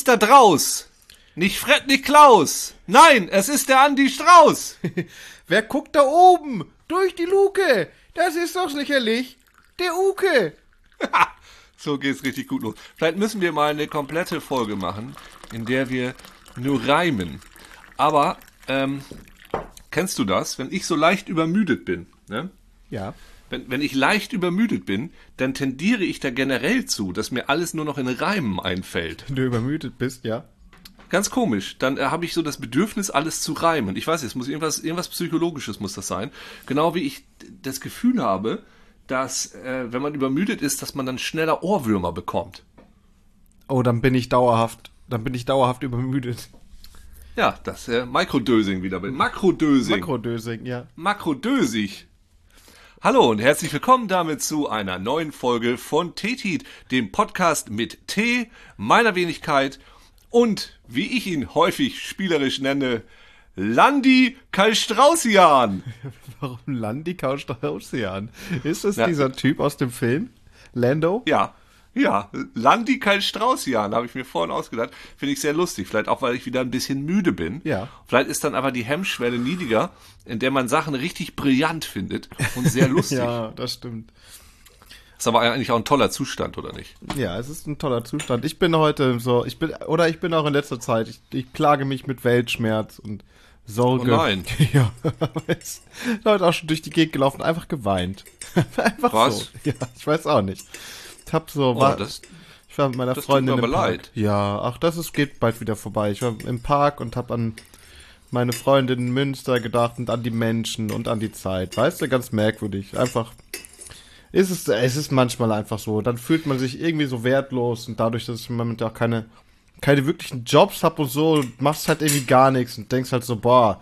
Ist da draus? Nicht Fred, nicht Klaus. Nein, es ist der Andi Strauß. Wer guckt da oben? Durch die Luke. Das ist doch sicherlich der Uke. so geht's richtig gut los. Vielleicht müssen wir mal eine komplette Folge machen, in der wir nur reimen. Aber, ähm, kennst du das? Wenn ich so leicht übermüdet bin, ne? Ja. Wenn, wenn ich leicht übermüdet bin, dann tendiere ich da generell zu, dass mir alles nur noch in Reimen einfällt. Wenn du übermüdet bist, ja. Ganz komisch. Dann äh, habe ich so das Bedürfnis, alles zu reimen. Ich weiß, es muss irgendwas, irgendwas Psychologisches muss das sein. Genau wie ich das Gefühl habe, dass, äh, wenn man übermüdet ist, dass man dann schneller Ohrwürmer bekommt. Oh, dann bin ich dauerhaft, dann bin ich dauerhaft übermüdet. Ja, das äh, Mikrodösing wieder. Makrodösing. Makrodösing, ja. Makrodösig. Hallo und herzlich willkommen damit zu einer neuen Folge von Tetit, dem Podcast mit T, meiner Wenigkeit und, wie ich ihn häufig spielerisch nenne, Landi Kalstraussian. Warum Landi Kalstraussian? Ist das ja. dieser Typ aus dem Film? Lando? Ja. Ja, Landi Kalstraussian habe ich mir vorhin ausgedacht. Finde ich sehr lustig. Vielleicht auch, weil ich wieder ein bisschen müde bin. Ja. Vielleicht ist dann aber die Hemmschwelle niedriger, in der man Sachen richtig brillant findet und sehr lustig. ja, das stimmt. Ist aber eigentlich auch ein toller Zustand, oder nicht? Ja, es ist ein toller Zustand. Ich bin heute so, ich bin, oder ich bin auch in letzter Zeit, ich, ich plage mich mit Weltschmerz und Sorge. Oh nein. Ja, Leute auch schon durch die Gegend gelaufen, einfach geweint. einfach Was? so. Ja, ich weiß auch nicht. Ich hab so, oh, war, das, ich war mit meiner das Freundin tut mir im aber Park. leid. Ja, ach, das ist, geht bald wieder vorbei. Ich war im Park und hab an meine Freundin in Münster gedacht und an die Menschen und an die Zeit. Weißt du, ganz merkwürdig. Einfach, ist es, es ist manchmal einfach so. Dann fühlt man sich irgendwie so wertlos und dadurch, dass ich im Moment auch keine, keine wirklichen Jobs hab und so, machst halt irgendwie gar nichts und denkst halt so, boah,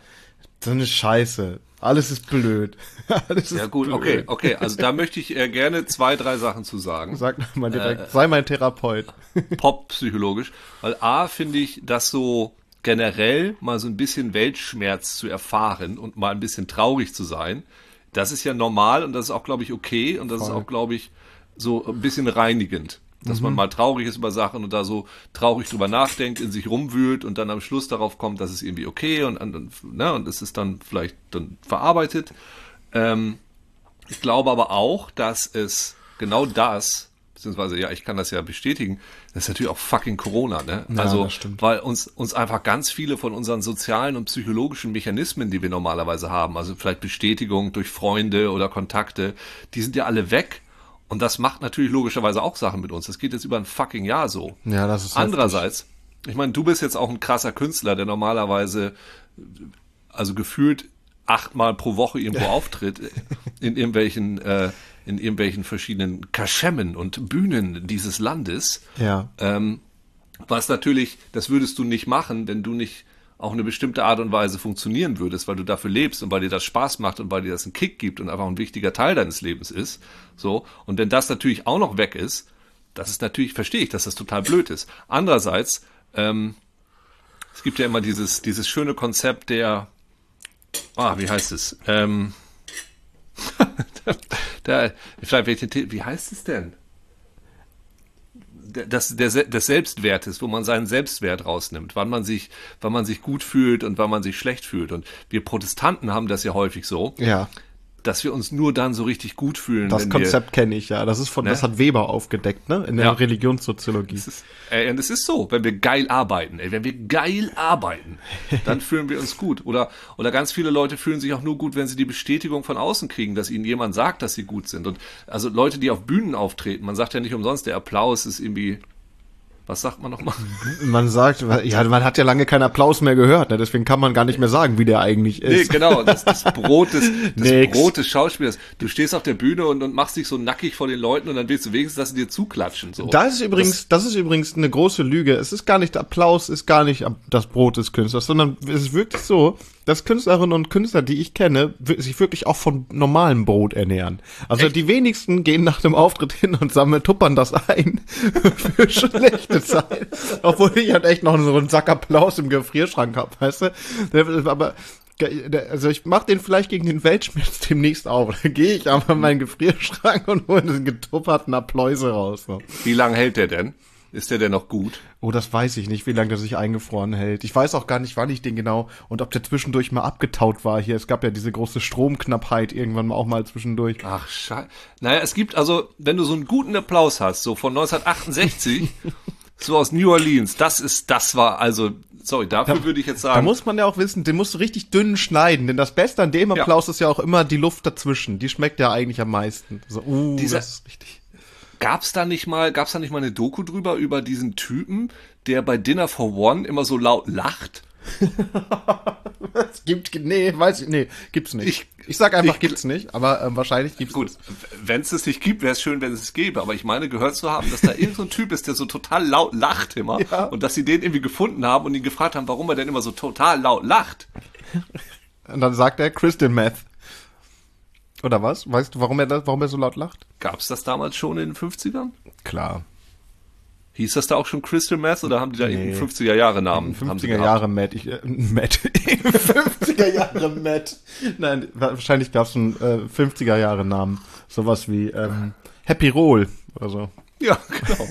so eine Scheiße. Alles ist blöd. Alles ist ja gut, blöd. okay, okay. Also da möchte ich äh, gerne zwei, drei Sachen zu sagen. Sag mal direkt, äh, sei mein Therapeut. Pop-psychologisch. Weil A, finde ich, dass so generell mal so ein bisschen Weltschmerz zu erfahren und mal ein bisschen traurig zu sein, das ist ja normal und das ist auch, glaube ich, okay und das Voll. ist auch, glaube ich, so ein bisschen reinigend. Dass mhm. man mal traurig ist über Sachen und da so traurig drüber nachdenkt, in sich rumwühlt und dann am Schluss darauf kommt, dass es irgendwie okay und, und, ne, und es ist dann vielleicht dann verarbeitet. Ähm, ich glaube aber auch, dass es genau das, beziehungsweise ja, ich kann das ja bestätigen, das ist natürlich auch fucking Corona, ne? Ja, also, weil uns, uns einfach ganz viele von unseren sozialen und psychologischen Mechanismen, die wir normalerweise haben, also vielleicht Bestätigung durch Freunde oder Kontakte, die sind ja alle weg und das macht natürlich logischerweise auch Sachen mit uns. Das geht jetzt über ein fucking Jahr so. Ja, das ist Andererseits, heftig. ich meine, du bist jetzt auch ein krasser Künstler, der normalerweise, also gefühlt achtmal pro Woche irgendwo auftritt, in irgendwelchen, äh, in irgendwelchen verschiedenen Kaschemmen und Bühnen dieses Landes. Ja. Ähm, was natürlich, das würdest du nicht machen, wenn du nicht auch eine bestimmte Art und Weise funktionieren würdest, weil du dafür lebst und weil dir das Spaß macht und weil dir das einen Kick gibt und einfach ein wichtiger Teil deines Lebens ist. So. Und wenn das natürlich auch noch weg ist, das ist natürlich, verstehe ich, dass das total blöd ist. Andererseits, ähm, es gibt ja immer dieses, dieses schöne Konzept der, ah, wie heißt es? Ähm, der, vielleicht, wie heißt es denn? Des, des, des Selbstwertes, wo man seinen Selbstwert rausnimmt, wann man sich, wann man sich gut fühlt und wann man sich schlecht fühlt. Und wir Protestanten haben das ja häufig so. Ja dass wir uns nur dann so richtig gut fühlen. Das Konzept kenne ich ja. Das ist von, ne? das hat Weber aufgedeckt, ne? In der ja. Religionssoziologie. Es ist, ey, und es ist so, wenn wir geil arbeiten, ey, wenn wir geil arbeiten, dann fühlen wir uns gut. Oder, oder ganz viele Leute fühlen sich auch nur gut, wenn sie die Bestätigung von außen kriegen, dass ihnen jemand sagt, dass sie gut sind. Und also Leute, die auf Bühnen auftreten, man sagt ja nicht umsonst, der Applaus ist irgendwie was sagt man nochmal? Man sagt, ja, man hat ja lange keinen Applaus mehr gehört, ne? deswegen kann man gar nicht mehr sagen, wie der eigentlich ist. Nee, genau, das, das Brot des, das Brot des Schauspielers. Du stehst auf der Bühne und, und machst dich so nackig vor den Leuten und dann willst du wenigstens, dass sie dir zuklatschen. So. Das ist übrigens, das, das ist übrigens eine große Lüge. Es ist gar nicht, Applaus ist gar nicht das Brot des Künstlers, sondern es ist wirklich so, dass Künstlerinnen und Künstler, die ich kenne, sich wirklich auch von normalem Brot ernähren. Also Echt? die wenigsten gehen nach dem Auftritt hin und sammeln, tuppern das ein für schlechte Zeit. Obwohl ich halt echt noch so einen Sack Applaus im Gefrierschrank hab, weißt du? Aber also ich mach den vielleicht gegen den Weltschmerz demnächst auf. Dann gehe ich aber in meinen Gefrierschrank und hole einen getupperten Appläuse raus. So. Wie lange hält der denn? Ist der denn noch gut? Oh, das weiß ich nicht, wie lange der sich eingefroren hält. Ich weiß auch gar nicht, wann ich den genau und ob der zwischendurch mal abgetaut war hier. Es gab ja diese große Stromknappheit irgendwann auch mal zwischendurch. Ach, scheiße. Naja, es gibt also, wenn du so einen guten Applaus hast, so von 1968, so aus New Orleans, das ist, das war also, sorry, dafür Da- würde ich jetzt Da sagen, muss man ja auch wissen, den musst du richtig dünn schneiden, denn das Beste an dem Applaus ist ja auch immer die Luft dazwischen. Die schmeckt ja eigentlich am meisten. So, uh, Dieser- das ist richtig. Gab's da nicht mal, gab's da nicht mal eine Doku drüber über diesen Typen, der bei Dinner for One immer so laut lacht? Es gibt, nee, weiß ich, nee, gibt's nicht. Ich- Ich, sag einfach, ich- gibt's nicht, aber ähm, wahrscheinlich gibt's Gut, wenn es nicht gibt, wäre es schön, wenn es es gäbe. Aber ich meine, gehört zu haben, dass da irgend so Typ ist, der so total laut lacht immer. Ja. Und dass sie den irgendwie gefunden haben und ihn gefragt haben, warum er denn immer so total laut lacht. Und dann sagt er Crystal Meth. Oder was? Weißt du, warum er das, warum er so laut lacht? Gab's das damals schon in den 50ern? Klar. Hieß das da auch schon Crystal Meth oder haben die da Nee. irgendeinen 50er Jahre Namen? haben sie 50er gehabt? Jahre Matt. Ich, äh, Matt. 50er Jahre Matt. Nein, wahrscheinlich gab's einen äh, 50er Jahre Namen. Sowas wie ähm, Happy Roll oder so. Ja, genau.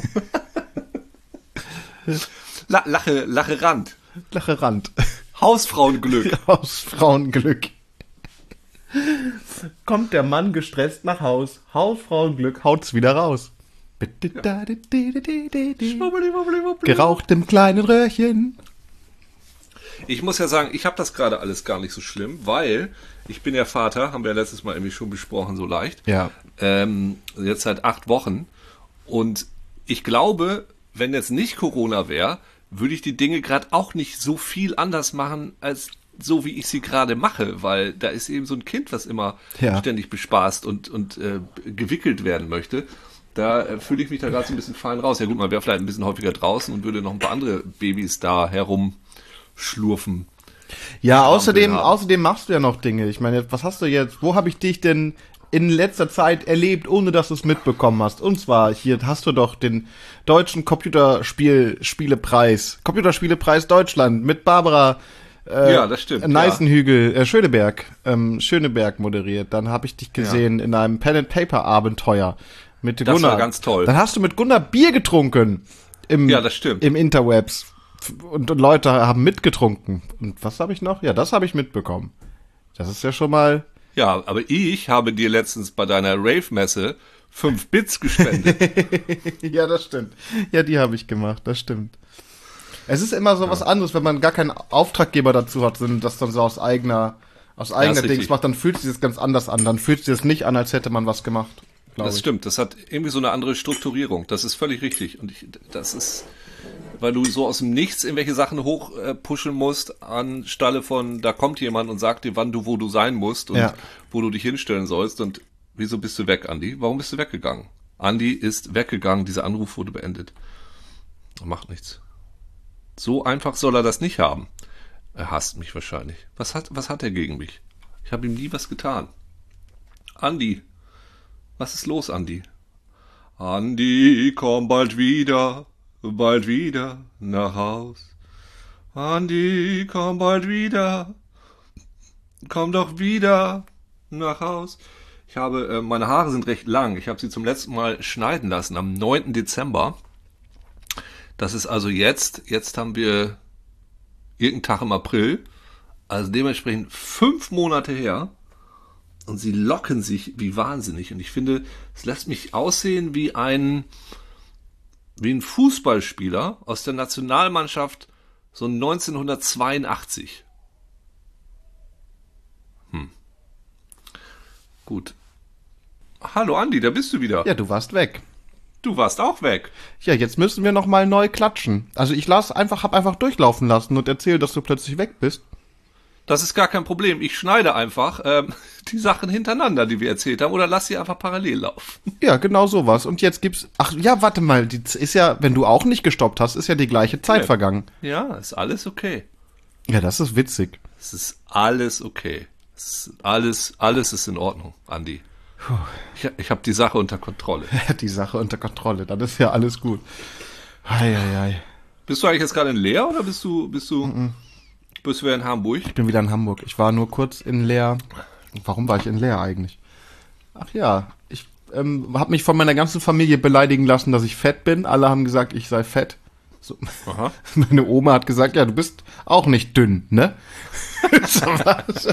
La Lache, Lache Rand. Lache Rand. Hausfrauenglück. Aus Frauenglück. Kommt der Mann gestresst nach Haus. Hausfrauenglück haut's wieder raus. Geraucht im kleinen Röhrchen. Ich muss ja sagen, ich habe das gerade alles gar nicht so schlimm, weil ich bin ja Vater, haben wir ja letztes Mal irgendwie schon besprochen, so leicht. Ja. Ähm, jetzt seit acht Wochen. Und ich glaube, wenn jetzt nicht Corona wäre, würde ich die Dinge gerade auch nicht so viel anders machen, als so wie ich sie gerade mache, weil da ist eben so ein Kind, was immer Ja. ständig bespaßt und, und äh, gewickelt werden möchte. Da äh, fühle ich mich da gerade so ein bisschen fein raus. Ja gut, man wäre vielleicht ein bisschen häufiger draußen und würde noch ein paar andere Babys da herumschlurfen. Ja, außerdem, haben. außerdem machst du ja noch Dinge. Ich meine, was hast du jetzt? Wo habe ich dich denn in letzter Zeit erlebt, ohne dass du es mitbekommen hast? Und zwar hier hast du doch den deutschen Computerspiel-Spielepreis, Computerspielepreis Deutschland mit Barbara äh, Ja, das stimmt, Neißenhügel, äh, Schöneberg, ähm, Schöneberg moderiert. Dann habe ich dich gesehen in einem Pen and Paper Abenteuer mit Das Gunnar. war ganz toll. Dann hast du mit Gunnar Bier getrunken im Ja, das stimmt. im Interwebs und, und Leute haben mitgetrunken. Und was habe ich noch? Ja, das habe ich mitbekommen. Das ist ja schon mal. Ja, aber ich habe dir letztens bei deiner Rave-Messe fünf Bits gespendet. ja, das stimmt. Ja, die habe ich gemacht, das stimmt. Es ist immer so was anderes, wenn man gar keinen Auftraggeber dazu hat, sondern das dann so aus eigener, aus eigener ist Dings macht, dann fühlt sich das ganz anders an. Dann fühlt sich das nicht an, als hätte man was gemacht. Das ich. stimmt, das hat irgendwie so eine andere Strukturierung. Das ist völlig richtig. Und ich, das ist, weil du so aus dem Nichts irgendwelche Sachen hoch äh, musst, anstelle von, da kommt jemand und sagt dir, wann du, wo du sein musst und Ja. wo du dich hinstellen sollst. Und wieso bist du weg, Andi? Warum bist du weggegangen? Andi ist weggegangen, dieser Anruf wurde beendet. Macht nichts. So einfach soll er das nicht haben. Er hasst mich wahrscheinlich. Was hat, was hat er gegen mich? Ich habe ihm nie was getan. Andi, was ist los, Andi? Andi, komm bald wieder, bald wieder nach Haus. Andi, komm bald wieder, komm doch wieder nach Haus. Ich habe, äh, meine Haare sind recht lang. Ich habe sie zum letzten Mal schneiden lassen am 9. Dezember. Das ist also jetzt, jetzt haben wir irgendeinen Tag im April. Also dementsprechend fünf Monate her und sie locken sich wie wahnsinnig. Und ich finde, es lässt mich aussehen wie ein, wie ein Fußballspieler aus der Nationalmannschaft so 1982. Hm. Gut. Hallo Andi, da bist du wieder. Ja, du warst weg. Du warst auch weg. Ja, jetzt müssen wir noch mal neu klatschen. Also ich las einfach, hab einfach durchlaufen lassen und erzählt, dass du plötzlich weg bist. Das ist gar kein Problem. Ich schneide einfach ähm, die Sachen hintereinander, die wir erzählt haben, oder lass sie einfach parallel laufen. Ja, genau sowas. Und jetzt gibt's. Ach ja, warte mal, die ist ja, wenn du auch nicht gestoppt hast, ist ja die gleiche Zeit Ja. vergangen. Ja, ist alles okay. Ja, das ist witzig. Es ist alles okay. Ist alles, alles ist in Ordnung, Andi. Ich, ich habe die Sache unter Kontrolle. Die Sache unter Kontrolle. Dann ist ja alles gut. Eieiei. Bist du eigentlich jetzt gerade in Leer oder bist du, bist du, bist du wieder in Hamburg? Ich bin wieder in Hamburg. Ich war nur kurz in Leer. Warum war ich in Leer eigentlich? Ach ja, ich ähm, habe mich von meiner ganzen Familie beleidigen lassen, dass ich fett bin. Alle haben gesagt, ich sei fett. So. Meine Oma hat gesagt, ja, du bist auch nicht dünn, ne? So was.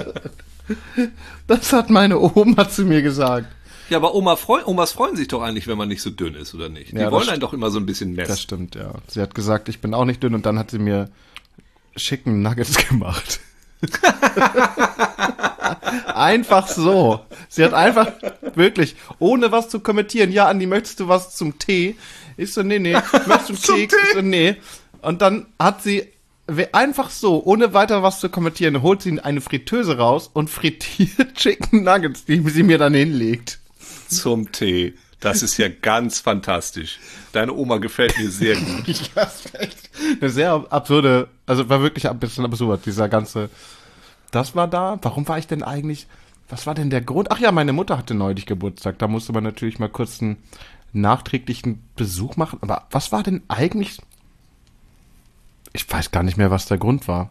das hat meine Oma zu mir gesagt. Ja, aber Oma freu Omas freuen sich doch eigentlich, wenn man nicht so dünn ist, oder nicht? Die Ja, wollen einen doch immer so ein bisschen messen. Das stimmt, ja. Sie hat gesagt, ich bin auch nicht dünn und dann hat sie mir schicken Nuggets gemacht. einfach so. Sie hat einfach wirklich, ohne was zu kommentieren, ja, Andi, möchtest du was zum Tee? Ich so, nee, nee. Möchtest du einen Zum Keks? Tee? Ich so, nee. Und dann hat sie einfach so, ohne weiter was zu kommentieren, holt sie eine Fritteuse raus und frittiert Chicken Nuggets, die sie mir dann hinlegt. Zum Tee. Das ist ja ganz fantastisch. Deine Oma gefällt mir sehr gut. Ja, ist echt eine sehr absurde, also war wirklich ein bisschen absurd, dieser ganze, das war da, warum war ich denn eigentlich, was war denn der Grund? Ach ja, meine Mutter hatte neulich Geburtstag, da musste man natürlich mal kurz einen nachträglichen Besuch machen, aber was war denn eigentlich, ich weiß gar nicht mehr, was der Grund war.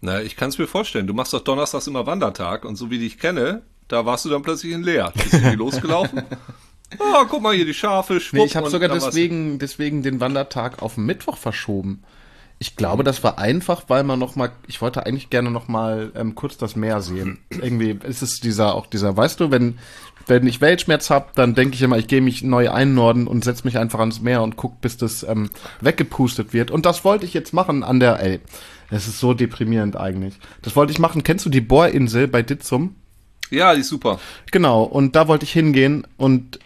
Na, ich kann es mir vorstellen. Du machst doch donnerstags immer Wandertag und so wie ich dich kenne, da warst du dann plötzlich in Leer. Bist du irgendwie losgelaufen? Ah, guck mal hier die Schafe, schwupp. Nee, ich habe sogar deswegen, deswegen den Wandertag auf den Mittwoch verschoben. Ich glaube, das war einfach, weil man noch mal, ich wollte eigentlich gerne noch mal ähm, kurz das Meer sehen. Irgendwie ist es dieser, auch dieser, weißt du, wenn, wenn ich Weltschmerz hab, dann denke ich immer, ich gehe mich neu einnorden und setz mich einfach ans Meer und guck, bis das ähm, weggepustet wird. Und das wollte ich jetzt machen an der, ey, es ist so deprimierend eigentlich. Das wollte ich machen. Kennst du die Bohrinsel bei Ditzum? Ja, die ist super. Genau, und da wollte ich hingehen und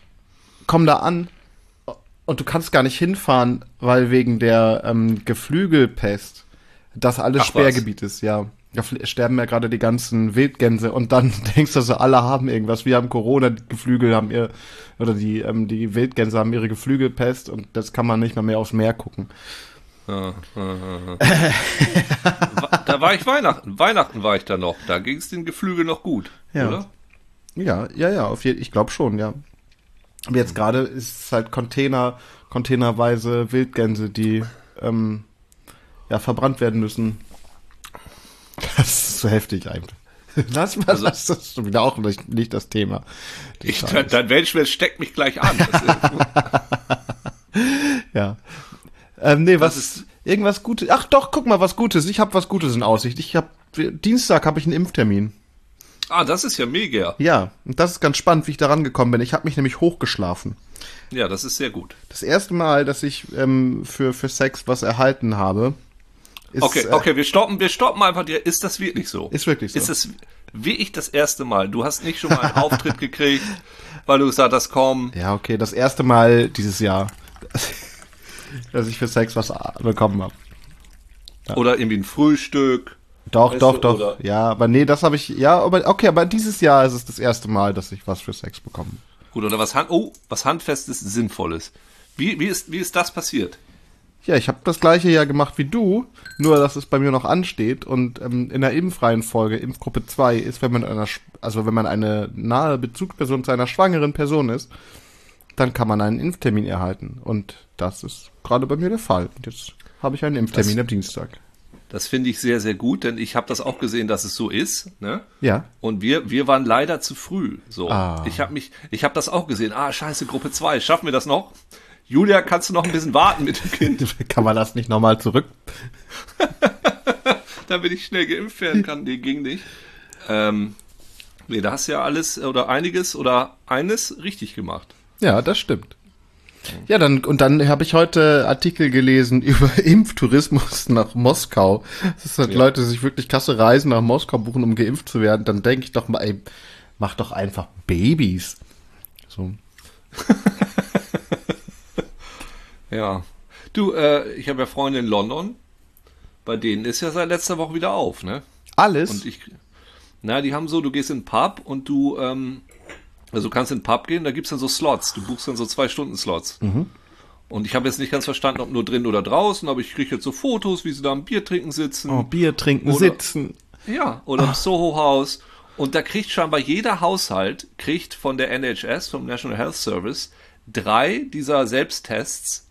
komm da an und du kannst gar nicht hinfahren, weil wegen der ähm, Geflügelpest das alles Ach, was? Sperrgebiet ist, ja. Da fl- sterben ja gerade die ganzen Wildgänse und dann denkst du so, alle haben irgendwas. Wir haben Corona, die Geflügel haben ihr, oder die, ähm, die Wildgänse haben ihre Geflügelpest und das kann man nicht mal mehr aufs Meer gucken. Ja, ja, ja, ja. da war ich Weihnachten. Weihnachten war ich da noch. Da ging es den Geflügel noch gut, Ja. oder? Ja, ja, ja, auf jeden, ich glaube schon, ja. Aber jetzt gerade ist es halt Container, containerweise Wildgänse, die ähm, ja verbrannt werden müssen. Das ist so heftig einfach. Lass mal, Also- das ist wieder auch nicht, nicht das Thema. Die Ich, Scheiße. dein Weltschmerz steckt mich gleich an. Das ja. Ähm, nee, was ist- irgendwas Gutes. Ach doch, guck mal, was Gutes. Ich habe was Gutes in Aussicht. Ich habe Dienstag habe ich einen Impftermin. ah, das ist ja mega. Ja, und das ist ganz spannend, wie ich da rangekommen bin. Ich habe mich nämlich hochgeschlafen. Ja, das ist sehr gut. Das erste Mal, dass ich ähm, für, für Sex was erhalten habe, ist, Okay, äh, okay, wir stoppen, wir stoppen einfach. dir. Ist das wirklich so? Ist wirklich so. Ist es wirklich das erste Mal? Du hast nicht schon mal einen Auftritt gekriegt, weil du gesagt hast, komm, Ja, okay, das erste Mal dieses Jahr, dass ich für Sex was bekommen habe. oder irgendwie ein Frühstück. Doch, doch, du, doch. oder- Ja, aber nee, das habe ich, ja, aber okay, aber dieses Jahr ist es das erste Mal, dass ich was für Sex bekomme. Gut, oder was Hand, oh, was Handfestes, Sinnvolles. Wie, wie ist, wie ist das passiert? Ja, ich habe das gleiche ja gemacht wie du, nur dass es bei mir noch ansteht und ähm, in der Impfreihenfolge, Impfgruppe 2, ist, wenn man einer, also wenn man eine nahe Bezugsperson zu einer schwangeren Person ist, dann kann man einen Impftermin erhalten. Und das ist gerade bei mir der Fall. Und jetzt habe ich einen Impftermin Das- am Dienstag. Das finde ich sehr, sehr gut, denn ich habe das auch gesehen, dass es so ist. Ne? Ja. Und wir, wir waren leider zu früh. So, Ah. ich habe mich, ich habe das auch gesehen. Ah, scheiße, Gruppe 2, schaffen wir das noch? Julia, kannst du noch ein bisschen warten mit dem Kind, Kann man das nicht nochmal zurück? damit ich schnell geimpft werden kann? Nee, ging nicht. Ähm, nee, da hast du ja alles oder einiges oder eines richtig gemacht. Ja, das stimmt. Ja, dann und dann habe ich heute Artikel gelesen über Impftourismus nach Moskau. Das sind Ja. Leute, die sich wirklich krasse Reisen nach Moskau buchen, um geimpft zu werden. Dann denke ich doch mal, ey, mach doch einfach Babys. So. Ja. Du, äh, ich habe ja Freunde in London. Bei denen ist ja seit letzter Woche wieder auf, ne? Alles. Und ich, na, die haben so, du gehst in den Pub und du, ähm, also du kannst in den Pub gehen, da gibt's dann so Slots. Du buchst dann so zwei Stunden Slots. Und ich habe jetzt nicht ganz verstanden, ob nur drin oder draußen, aber ich kriege jetzt so Fotos, wie sie da am Bier trinken sitzen. oh, Bier trinken, Oder- sitzen. Ja, oder im Soho-Haus. Und da kriegt scheinbar jeder Haushalt, kriegt von der NHS, vom National Health Service, drei dieser Selbsttests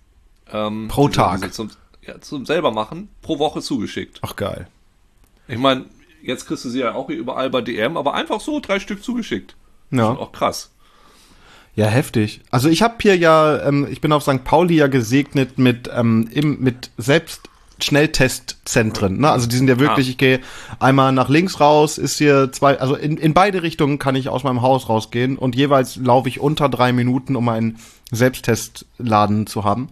ähm, Pro Tag. Zum, ja, zum selber machen, pro Woche zugeschickt. Ach geil. Ich meine, jetzt kriegst du sie ja auch überall bei DM, aber einfach so drei Stück zugeschickt. Ja. Schon auch krass. Ja, heftig. Also ich habe hier ja, ähm, ich bin auf St. Pauli ja gesegnet mit, ähm, im, mit selbst Schnelltestzentren. Ne? Also die sind ja wirklich, Ah. ich gehe einmal nach links raus, ist hier zwei, also in, in beide Richtungen kann ich aus meinem Haus rausgehen und jeweils laufe ich unter drei Minuten, um einen Selbsttestladen zu haben.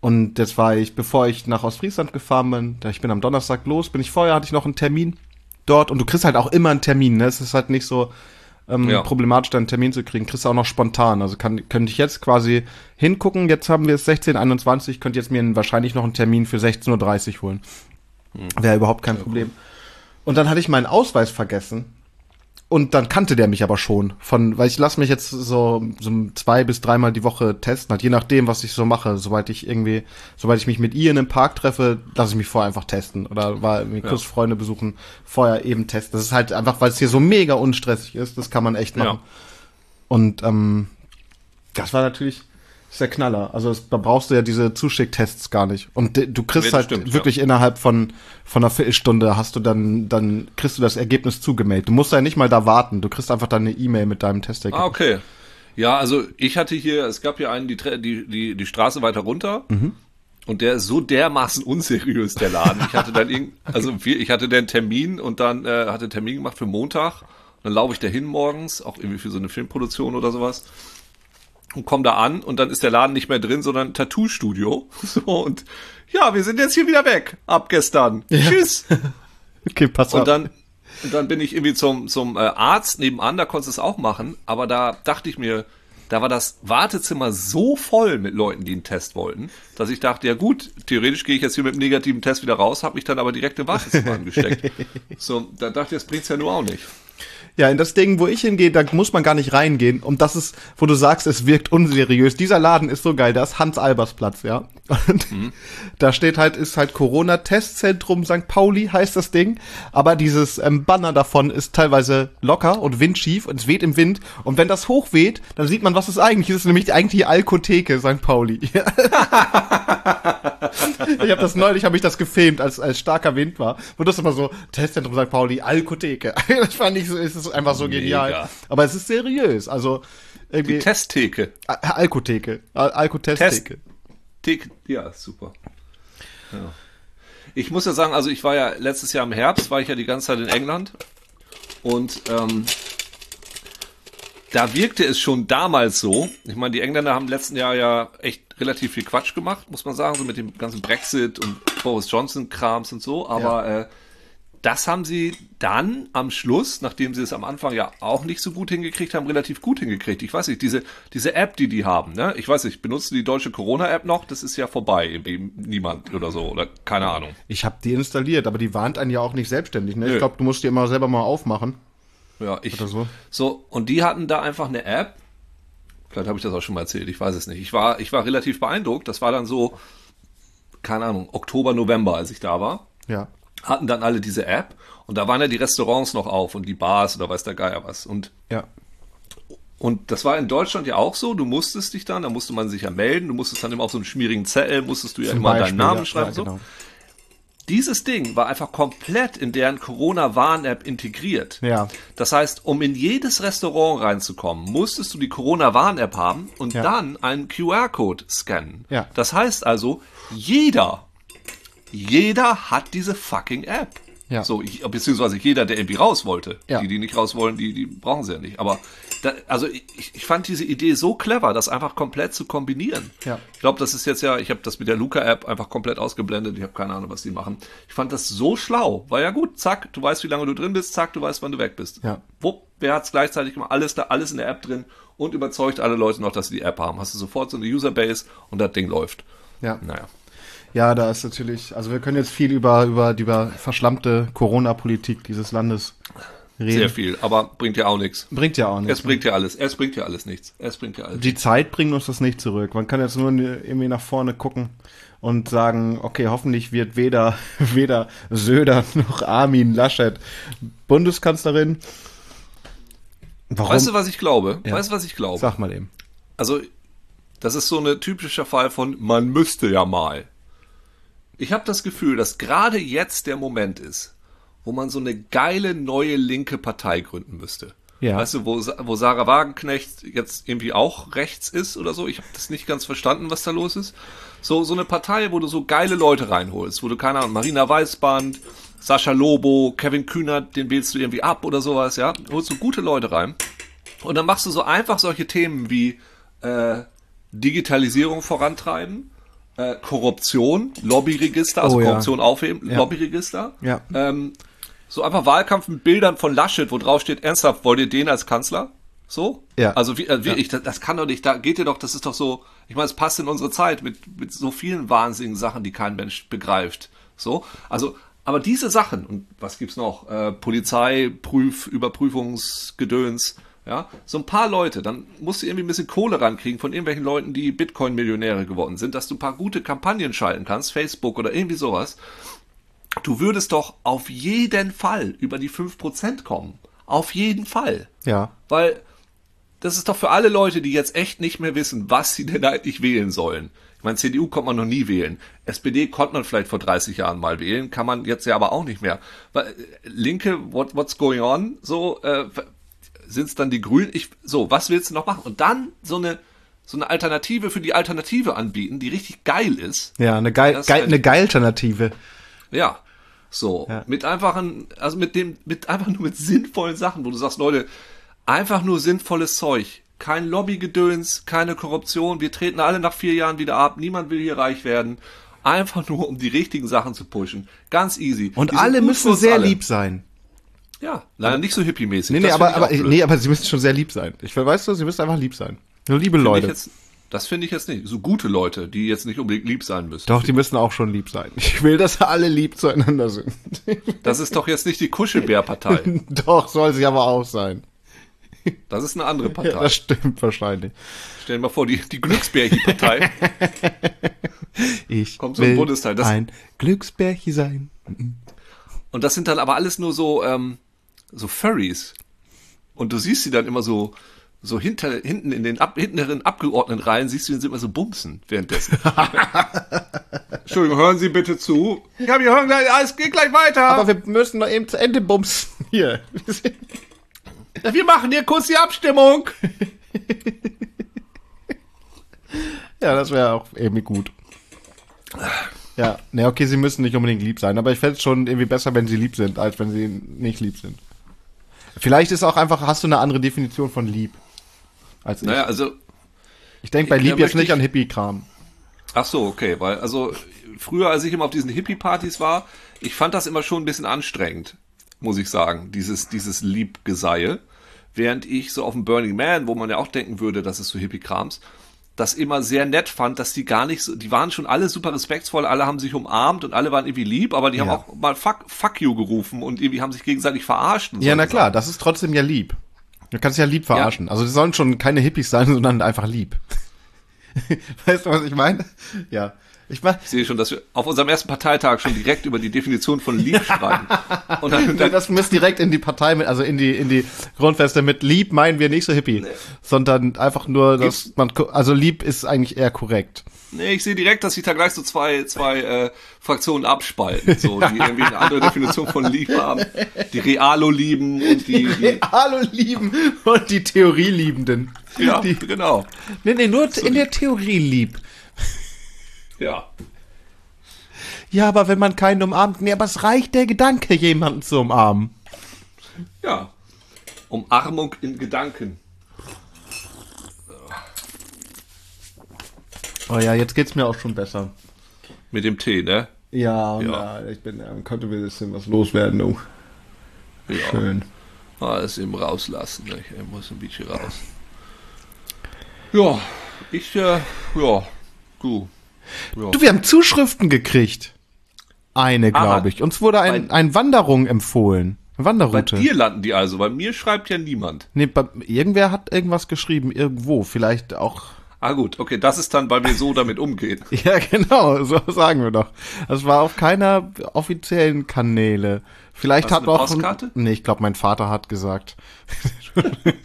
Und jetzt war ich, bevor ich nach Ostfriesland gefahren bin, da ich bin am Donnerstag los, bin ich vorher, hatte ich noch einen Termin dort und du kriegst halt auch immer einen Termin, ne? Es ist halt nicht so ähm, Ja. problematisch, einen Termin zu kriegen, kriegst du auch noch spontan. Also kann, könnte ich jetzt quasi hingucken, jetzt haben wir es 16.21, könnte jetzt mir einen, wahrscheinlich noch einen Termin für 16.30 Uhr holen. Wäre überhaupt kein Problem. Und dann hatte ich meinen Ausweis vergessen. Und dann kannte der mich aber schon von, weil ich lasse mich jetzt so, so zwei bis dreimal die Woche testen, halt je nachdem, was ich so mache. Sobald ich irgendwie, sobald ich mich mit ihr in einem Park treffe, lasse ich mich vorher einfach testen. Oder war irgendwie kurz Freunde besuchen, vorher eben testen. Das ist halt einfach, weil es hier so mega unstressig ist, das kann man echt machen. Ja. Und ähm, das war natürlich ist der Knaller. Also es, da brauchst du ja diese Zuschicktests gar nicht. Und de- du kriegst Ja, halt stimmt, wirklich innerhalb von von einer Viertelstunde hast du dann dann kriegst du das Ergebnis zugemailt. Du musst ja nicht mal da warten. Du kriegst einfach dann eine E-Mail mit deinem Testergebnis. Ah, okay. Ja, also ich hatte hier, es gab hier einen, die, die, die, die Straße weiter runter. Und der ist so dermaßen unseriös, der Laden. Ich hatte dann irgend, also ich hatte den Termin und dann äh, hatte Termin gemacht für Montag. Und dann laufe ich da hin morgens, auch irgendwie für so eine Filmproduktion oder sowas. Und komm da an und dann ist der Laden nicht mehr drin, sondern ein Tattoo-Studio. So, und ja, wir sind jetzt hier wieder weg. Ab gestern. Tschüss. Okay, pass auf. Und dann, und dann bin ich irgendwie zum, zum äh, Arzt nebenan, da konntest du es auch machen, aber da dachte ich mir, da war das Wartezimmer so voll mit Leuten, die einen Test wollten, dass ich dachte, ja gut, theoretisch gehe ich jetzt hier mit einem negativen Test wieder raus, habe mich dann aber direkt im Wartezimmer angesteckt. So, da dachte ich, das bringt's ja nur auch nicht. Ja, in das Ding, wo ich hingehe, da muss man gar nicht reingehen. Und das ist, wo du sagst, es wirkt unseriös. Dieser Laden ist so geil, da ist Hans-Albers-Platz, ja. Und da steht halt, ist halt Corona-Testzentrum St. Pauli, heißt das Ding. Aber dieses ähm, Banner davon ist teilweise locker und windschief und es weht im Wind. Und wenn das hochweht, dann sieht man, was es eigentlich ist, nämlich eigentlich die Alkotheke St. Pauli. Ich habe das neulich, habe ich das gefilmt, als, als starker Wind war. Und das immer so, Testzentrum St. Pauli, Alkotheke. Das fand ich so, es ist einfach so Mega. genial. Aber es ist seriös. Also irgendwie Die Testtheke. Al- Alkotheke. Al Alkotestheke. Theke. Ja, super. Ja. Ich muss ja sagen, also ich war ja letztes Jahr im Herbst, war ich ja die ganze Zeit in England und ähm, da wirkte es schon damals so. Ich meine, die Engländer haben im letzten Jahr ja echt relativ viel Quatsch gemacht, muss man sagen, so mit dem ganzen Brexit und Boris Johnson Krams und so. Aber äh, das haben sie dann am Schluss, nachdem sie es am Anfang ja auch nicht so gut hingekriegt haben, relativ gut hingekriegt. Ich weiß nicht, diese, diese App, die die haben, ne? Ich weiß nicht, benutzen die deutsche Corona-App noch? Das ist ja vorbei. Irgendwie Niemand oder so, oder keine Ahnung. Ich habe die installiert, aber die warnt einen ja auch nicht selbstständig. Ne? Nö. Ich glaube, du musst die immer selber mal aufmachen. Ja, ich. Oder so. So, und die hatten da einfach eine App. Vielleicht habe ich das auch schon mal erzählt, ich weiß es nicht. Ich war, ich war relativ beeindruckt. Das war dann so, keine Ahnung, Oktober, November, als ich da war. Ja. Hatten dann alle diese App und da waren ja die Restaurants noch auf und die Bars oder weiß der Geier was. Und Ja. Und das war in Deutschland ja auch so. Du musstest dich dann, da musste man sich ja melden. Du musstest dann immer auf so einem schmierigen Zettel, musstest du ja Zum immer deinen Beispiel, Namen ja. schreiben. Ja, so. genau. Dieses Ding war einfach komplett in deren Corona-Warn-App integriert. Ja. Das heißt, um in jedes Restaurant reinzukommen, musstest du die Corona-Warn-App haben und Ja. dann einen QR-Code scannen. Ja. Das heißt also, jeder, jeder hat diese fucking App. Ja. So, ich, beziehungsweise jeder, der irgendwie raus wollte. Ja. Die, die nicht raus wollen, die, die brauchen sie ja nicht. Aber da, also ich, ich fand diese Idee so clever, das einfach komplett zu kombinieren. Ja. Ich glaube, das ist jetzt ja, ich habe das mit der Luca-App einfach komplett ausgeblendet. Ich habe keine Ahnung, was die machen. Ich fand das so schlau. War ja gut, zack, du weißt, wie lange du drin bist, zack, du weißt, wann du weg bist. Ja. Wupp, wer hat's gleichzeitig gemacht? Alles da, alles in der App drin und überzeugt alle Leute noch, dass sie die App haben. Hast du sofort so eine Userbase und das Ding läuft. Ja. Naja. Ja, da ist natürlich, also wir können jetzt viel über, über, die über verschlammte Corona-Politik dieses Landes reden. Sehr viel, aber bringt ja auch nichts. Bringt ja auch Es nichts. bringt ja alles. Es bringt ja alles nichts. Es bringt ja alles. Die Zeit bringt uns das nicht zurück. Man kann jetzt nur irgendwie nach vorne gucken und sagen, okay, hoffentlich wird weder, weder Söder noch Armin Laschet Bundeskanzlerin. Warum? Weißt du, was ich glaube? Ja. Weißt du, was ich glaube? Sag mal eben. Also, das ist so ein typischer Fall von, man müsste ja mal. Ich habe das Gefühl, dass gerade jetzt der Moment ist, wo man so eine geile neue linke Partei gründen müsste. Ja. Weißt du, wo, wo Sarah Wagenknecht jetzt irgendwie auch rechts ist oder so. Ich habe das nicht ganz verstanden, was da los ist. So, so eine Partei, wo du so geile Leute reinholst, wo du, keine Ahnung, Marina Weißband, Sascha Lobo, Kevin Kühnert, den wählst du irgendwie ab oder sowas, ja. Holst du gute Leute rein. Und dann machst du so einfach solche Themen wie äh, Digitalisierung vorantreiben, äh, Korruption, Lobbyregister, also Oh ja. Korruption aufheben, Ja. Lobbyregister. Ja. Ähm, so einfach Wahlkampf mit Bildern von Laschet, wo drauf steht, ernsthaft, wollt ihr den als Kanzler? So? Ja. Also wie, äh, wirklich, das, das kann doch nicht, da geht ihr doch, das ist doch so, ich meine, es passt in unsere Zeit mit, mit so vielen wahnsinnigen Sachen, die kein Mensch begreift. So, also, aber diese Sachen, und was gibt's noch? Äh, Polizei, Prüf, Überprüfungsgedöns, ja, so ein paar Leute, dann musst du irgendwie ein bisschen Kohle rankriegen von irgendwelchen Leuten, die Bitcoin-Millionäre geworden sind, dass du ein paar gute Kampagnen schalten kannst, Facebook oder irgendwie sowas. Du würdest doch auf jeden Fall über die 5% kommen. Auf jeden Fall. Ja. Weil das ist doch für alle Leute, die jetzt echt nicht mehr wissen, was sie denn eigentlich wählen sollen. Ich meine, CDU konnte man noch nie wählen. SPD konnte man vielleicht vor 30 Jahren mal wählen, kann man jetzt ja aber auch nicht mehr. Äh, Linke, what, what's going on? So, äh, sind es dann die Grünen? Ich, so, was willst du noch machen? Und dann so eine, so eine Alternative für die Alternative anbieten, die richtig geil ist. Ja, eine geil, geil, halt- eine Geilternative. Ja. So, Ja. mit einfachen, also mit dem, mit einfach nur mit sinnvollen Sachen, wo du sagst, Leute, einfach nur sinnvolles Zeug. Kein Lobbygedöns, keine Korruption. Wir treten alle nach vier Jahren wieder ab. Niemand will hier reich werden. Einfach nur, um die richtigen Sachen zu pushen. Ganz easy. Und Die alle müssen sehr alle. lieb sein. Ja, leider nicht so hippie-mäßig. Nee, nee, aber, aber, nee, aber sie müssen schon sehr lieb sein. Ich weißt du, sie müssen einfach lieb sein. Nur liebe Find Leute. Jetzt, das finde ich jetzt nicht. So gute Leute, die jetzt nicht unbedingt lieb sein müssen. Doch, die müssen auch schon lieb sein. Ich will, dass alle lieb zueinander sind. Das ist doch jetzt nicht die Kuschelbärpartei. Doch, soll sie aber auch sein. Das ist eine andere Ja, Partei. das stimmt wahrscheinlich. Stell dir mal vor, die, die Glücksbärchen-Partei. Ich Kommt so will Bundestag. Das- ein Glücksbärchen sein. Und das sind dann aber alles nur so, ähm, so Furries. Und du siehst sie dann immer so, so hinter, hinten in den ab, hinteren Abgeordnetenreihen siehst du sie immer so bumsen währenddessen. Entschuldigung, hören Sie bitte zu. Ja, wir hören gleich, es geht gleich weiter. Aber wir müssen noch eben zu Ende bumsen. Hier. Ja, wir machen hier kurz die Abstimmung. Ja, das wäre auch irgendwie gut. Ja, ne, okay, sie müssen nicht unbedingt lieb sein, aber ich fände es schon irgendwie besser, wenn sie lieb sind, als wenn sie nicht lieb sind. Vielleicht ist auch einfach, hast du eine andere Definition von lieb als ich. Naja, also, ich denke bei lieb jetzt nicht ich- an Hippie-Kram. ach so, okay, weil, also, früher, als ich immer auf diesen Hippie-Partys war, ich fand das immer schon ein bisschen anstrengend, muss ich sagen, dieses, dieses Liebgeseihe. Während ich so auf dem Burning Man, wo man ja auch denken würde, das ist so Hippie-Krams, das immer sehr nett fand, dass die gar nicht so, die waren schon alle super respektvoll, alle haben sich umarmt und alle waren irgendwie lieb, aber die haben Ja. auch mal fuck, fuck you gerufen und irgendwie haben sich gegenseitig verarscht. und Ja, na klar, Sachen. das ist trotzdem ja lieb. Du kannst ja lieb verarschen. Also sie sollen schon keine Hippies sein, sondern einfach lieb. weißt du, was ich meine? Ja. Ich Ich sehe schon, dass wir auf unserem ersten Parteitag schon direkt über die Definition von lieb schreiben. Und dann, dann das muss direkt in die Partei mit, also in die, in die Grundfeste mit lieb meinen wir nicht so hippie, sondern einfach nur, dass Gibt's- man, also lieb ist eigentlich eher korrekt. Nee, ich sehe direkt, dass sich da gleich so zwei, zwei äh, Fraktionen abspalten, so, die irgendwie eine andere Definition von lieb haben. Die Realo lieben und die, die Hallo lieben und die Theorieliebenden. ja, Die, genau. nee, nee, nur in der Theorie lieb. Ja. Ja, aber wenn man keinen umarmt, nee, aber es reicht der Gedanke, jemanden zu umarmen. Ja. Umarmung in Gedanken. Oh ja, jetzt geht's mir auch schon besser. Mit dem Tee, ne? Ja, Ja. ja. ich bin, ähm, konnte ein bisschen was loswerden, du. Ja. Schön. Alles eben rauslassen, ne? Er muss ein bisschen raus. Ja, ich, äh, ja, du. Ja. Du, wir haben Zuschriften gekriegt. Eine, glaube ich. Uns wurde ein, ein Wanderung empfohlen. Eine Bei Wanderroute. dir landen die also, bei mir schreibt ja niemand. Nee, bei, irgendwer hat irgendwas geschrieben, irgendwo. Vielleicht auch. Ah gut, okay, das ist dann, weil wir so damit umgehen. Ja, genau, so sagen wir doch. Das war auf keiner offiziellen Kanäle. Vielleicht hat eine auch. Postkarte? Nee, ich glaube, mein Vater hat gesagt.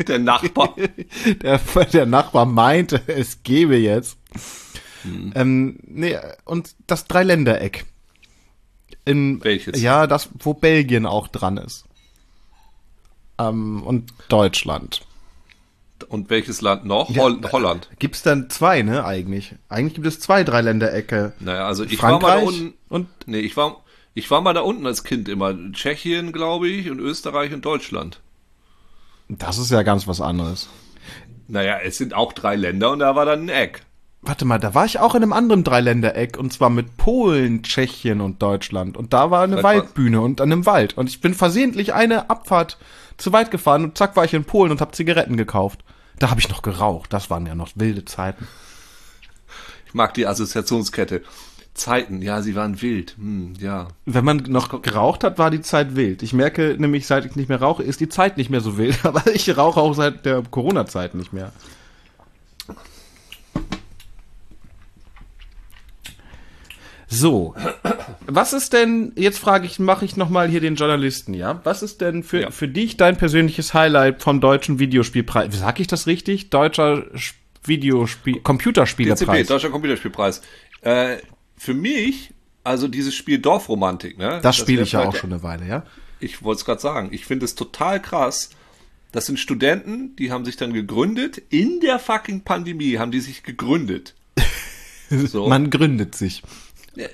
Der Nachbar. Der, der Nachbar meinte, es gebe jetzt. Hm. Ähm, nee, und das Dreiländereck. In, Welches? Ja, das, wo Belgien auch dran ist. ähm, und Deutschland. Und welches Land noch? Holl Holland. Gibt's dann zwei, ne, eigentlich? Eigentlich gibt es zwei Dreiländerecke. Naja, also ich Frankreich war mal da unten. und Nee, ich war, ich war mal da unten als Kind immer. Tschechien, glaube ich, und Österreich und Deutschland. das ist ja ganz was anderes. Naja, es sind auch drei Länder und da war dann ein Eck. Warte mal, da war ich auch in einem anderen Dreiländereck und zwar mit Polen, Tschechien und Deutschland. Und da war eine Seit Waldbühne und an einem Wald. Und ich bin versehentlich eine Abfahrt zu weit gefahren und zack war ich in Polen und habe Zigaretten gekauft. Da habe ich noch geraucht. Das waren ja noch wilde Zeiten. Ich mag die Assoziationskette. Zeiten, ja, sie waren wild. Hm, ja. Wenn man noch geraucht hat, war die Zeit wild. Ich merke nämlich, seit ich nicht mehr rauche, ist die Zeit nicht mehr so wild. Aber ich rauche auch seit der Corona-Zeit nicht mehr. So, was ist denn, jetzt frage ich, mache ich nochmal hier den Journalisten, ja? Was ist denn für, Ja. für dich dein persönliches Highlight vom deutschen Videospielpreis? Sag ich das richtig? Deutscher Sch- Videospiel, DCP, Computerspielepreis. Deutscher Computerspielpreis. Äh, für mich, also dieses Spiel Dorfromantik, ne? Das spiele wär ich ja auch schon eine Weile, ja? Ich wollte es gerade sagen. Ich finde es total krass. Das sind Studenten, die haben sich dann gegründet. In der fucking Pandemie haben die sich gegründet. So. Man gründet sich.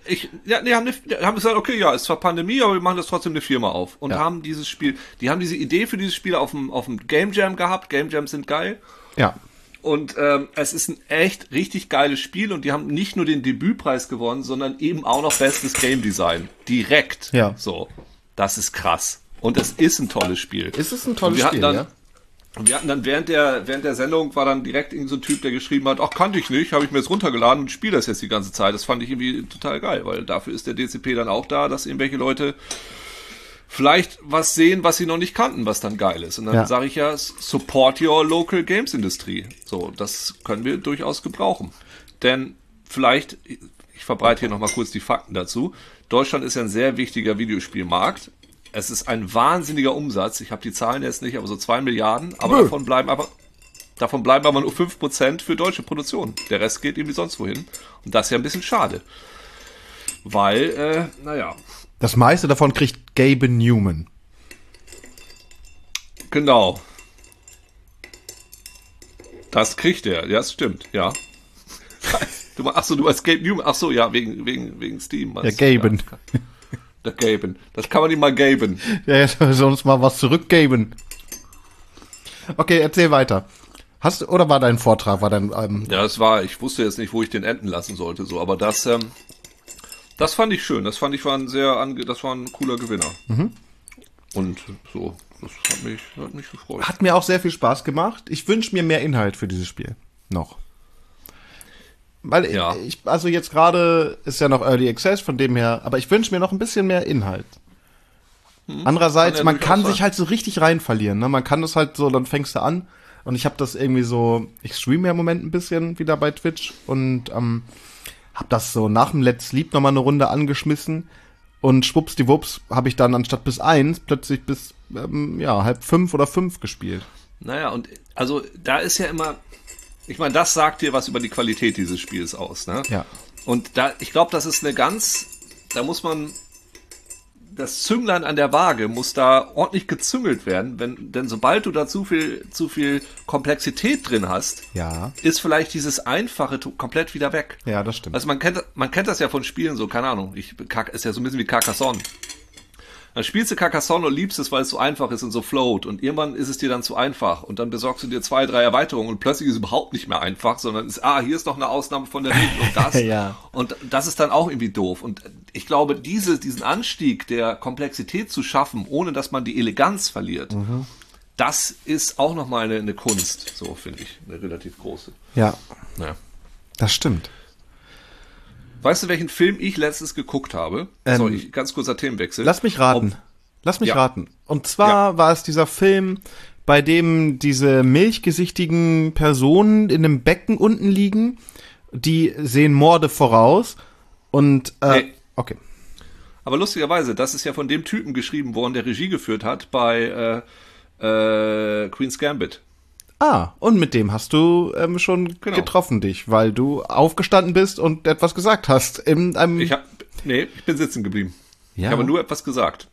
Ich, ja, nee, haben, eine, haben gesagt, okay, ja, ist zwar Pandemie, aber wir machen das trotzdem eine Firma auf. Und Ja. haben dieses Spiel, die haben diese Idee für dieses Spiel auf dem, auf dem Game Jam gehabt. Game Jams sind geil. Ja. Und ähm, es ist ein echt richtig geiles Spiel und die haben nicht nur den Debütpreis gewonnen, sondern eben auch noch bestes Game Design. Direkt. Ja. So. Das ist krass. Und es ist ein tolles Spiel. Ist es ein tolles Spiel, dann, ja? Und wir hatten dann während der, während der Sendung war dann direkt irgend so ein Typ, der geschrieben hat, ach, kannte ich nicht, habe ich mir jetzt runtergeladen und spiele das jetzt die ganze Zeit. Das fand ich irgendwie total geil, weil dafür ist der DCP dann auch da, dass irgendwelche Leute vielleicht was sehen, was sie noch nicht kannten, was dann geil ist. Und dann Ja. sage ich ja, support your local games industry. So, das können wir durchaus gebrauchen. Denn vielleicht, ich verbreite hier nochmal kurz die Fakten dazu. Deutschland ist ja ein sehr wichtiger Videospielmarkt. Es ist ein wahnsinniger Umsatz. Ich habe die Zahlen jetzt nicht, aber so zwei Milliarden. Aber Nö. davon bleiben aber, davon bleiben aber nur 5% für deutsche Produktion. Der Rest geht irgendwie sonst wohin. Und das ist ja ein bisschen schade. Weil, äh, naja, Das meiste davon kriegt Gabe Newman. Genau. Das kriegt er, ja, das stimmt, ja. Du, ach so, du als Gabe Newman, ach so, ja, wegen, wegen, wegen Steam. Ja, meinst du? Der Gaben. Das kann man ihm mal gaben. Ja, ja, sonst mal was zurückgeben. Okay, erzähl weiter. Hast du, oder war dein Vortrag, war dein, ähm, Ja, das war, ich wusste jetzt nicht, wo ich den enden lassen sollte, so, aber das, ähm, das fand ich schön. Das fand ich war ein sehr, ange das war ein cooler Gewinner. Und so, das hat mich, hat mich gefreut. hat mir auch sehr viel Spaß gemacht. Ich wünsche mir mehr Inhalt für dieses Spiel. Noch. Weil Ja. ich, also jetzt gerade ist ja noch Early Access, von dem her, aber ich wünsche mir noch ein bisschen mehr Inhalt. Andererseits, Kann man kann sich halt so richtig rein verlieren. Ne? Man kann das halt so, dann fängst du an und ich habe das irgendwie so, ich streame ja im Moment ein bisschen wieder bei Twitch und ähm, hab das so nach dem Let's Sleep nochmal eine Runde angeschmissen und schwuppsdiwupps habe ich dann anstatt bis eins plötzlich bis ähm, ja halb fünf oder fünf gespielt. Naja, und also da ist ja immer, ich meine, das sagt dir was über die Qualität dieses Spiels aus, ne? Ja. Und da, ich glaube, das ist eine ganz, da muss man, das Zünglein an der Waage muss da ordentlich gezüngelt werden, wenn, denn sobald du da zu viel, zu viel Komplexität drin hast, Ja. ist vielleicht dieses Einfache komplett wieder weg. Ja, das stimmt. Also man kennt, man kennt das ja von Spielen so, keine Ahnung, ich, ist ja so ein bisschen wie Carcassonne. Dann spielst du Carcassonne und liebst es, weil es so einfach ist und so float. Und irgendwann ist es dir dann zu einfach. Und dann besorgst du dir zwei, drei Erweiterungen und plötzlich ist es überhaupt nicht mehr einfach, sondern ist, ah, hier ist noch eine Ausnahme von der Regel und das. Ja. Und das ist dann auch irgendwie doof. Und ich glaube, diese, diesen Anstieg der Komplexität zu schaffen, ohne dass man die Eleganz verliert, das ist auch nochmal eine, eine Kunst, so finde ich, eine relativ große. ja, Ja. das stimmt. Weißt du, welchen Film ich letztens geguckt habe? Ähm, Sorry, ich, ganz kurzer Themenwechsel. Lass mich raten. Ob- Lass mich Ja. raten. Und zwar war es dieser Film, bei dem diese milchgesichtigen Personen in einem Becken unten liegen, die sehen Morde voraus und äh, Nee. okay. Aber lustigerweise, das ist ja von dem Typen geschrieben worden, der Regie geführt hat bei äh, äh, Queen's Gambit. Ah, und mit dem hast du ähm, schon Genau. getroffen dich, weil du aufgestanden bist und etwas gesagt hast in einem Ich hab, nee, ich bin sitzen geblieben. Ja. Ich habe nur etwas gesagt.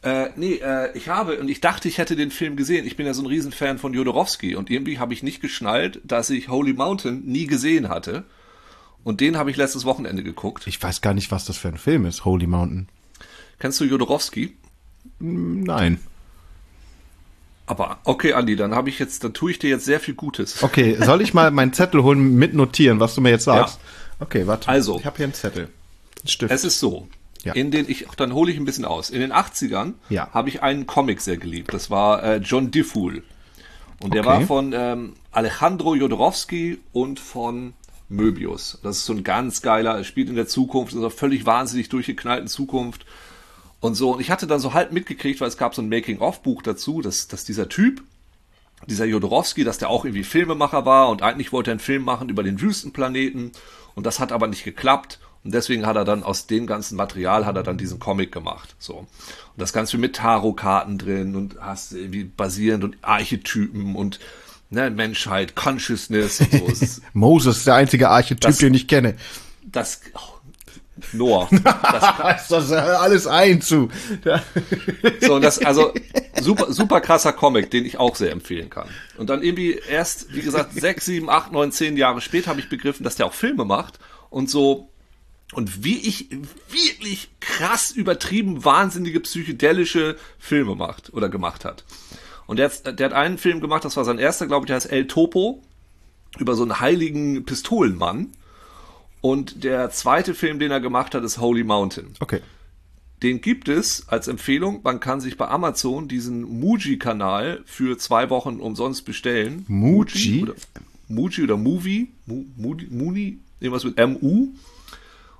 Äh, nee, äh, ich habe, und ich dachte, ich hätte den Film gesehen. Ich bin ja so ein Riesenfan von Jodorowsky und irgendwie habe ich nicht geschnallt, dass ich Holy Mountain nie gesehen hatte. Und den habe ich letztes Wochenende geguckt. Ich weiß gar nicht, was das für ein Film ist, Holy Mountain. Kennst du Jodorowsky? Nein. Aber okay, Andi, dann habe ich jetzt, dann tue ich dir jetzt sehr viel Gutes. Okay, soll ich mal meinen Zettel holen, mitnotieren, was du mir jetzt sagst? Ja. Okay, warte. Also, ich habe hier einen Zettel. Einen Stift. Es ist so. Ja. In den ich, dann hole ich ein bisschen aus. In den 80ern ja. habe ich einen Comic sehr geliebt. Das war äh, John Diffool. Und der okay. war von ähm, Alejandro Jodorowsky und von Möbius. Das ist so ein ganz geiler, er spielt in der Zukunft, in einer völlig wahnsinnig durchgeknallten Zukunft. Und so, und ich hatte dann so halt mitgekriegt, weil es gab so ein Making-of-Buch dazu, dass, dass dieser Typ, dieser Jodorowsky, dass der auch irgendwie Filmemacher war und eigentlich wollte er einen Film machen über den Wüstenplaneten und das hat aber nicht geklappt und deswegen hat er dann aus dem ganzen Material hat er dann diesen Comic gemacht. So. Und das Ganze mit Tarotkarten drin und hast irgendwie basierend und Archetypen und ne, Menschheit, Consciousness und so. Moses, der einzige Archetyp, das, den ich kenne. Das, oh, Noah. Das ist das alles ein zu. so, das, also, super, super krasser Comic, den ich auch sehr empfehlen kann. Und dann irgendwie erst, wie gesagt, sechs, sieben, acht, neun, zehn Jahre später habe ich begriffen, dass der auch Filme macht und so und wie ich wirklich krass übertrieben wahnsinnige psychedelische Filme macht oder gemacht hat. Und der hat, der hat einen Film gemacht, das war sein erster, glaube ich, der heißt El Topo, über so einen heiligen Pistolenmann. Und der zweite Film, den er gemacht hat, ist Holy Mountain. Okay. Den gibt es als Empfehlung. Man kann sich bei Amazon diesen Muji-Kanal für zwei Wochen umsonst bestellen. Muji? Oder, Muji oder Movie? Mu, Muni, Muni? Irgendwas mit M-U.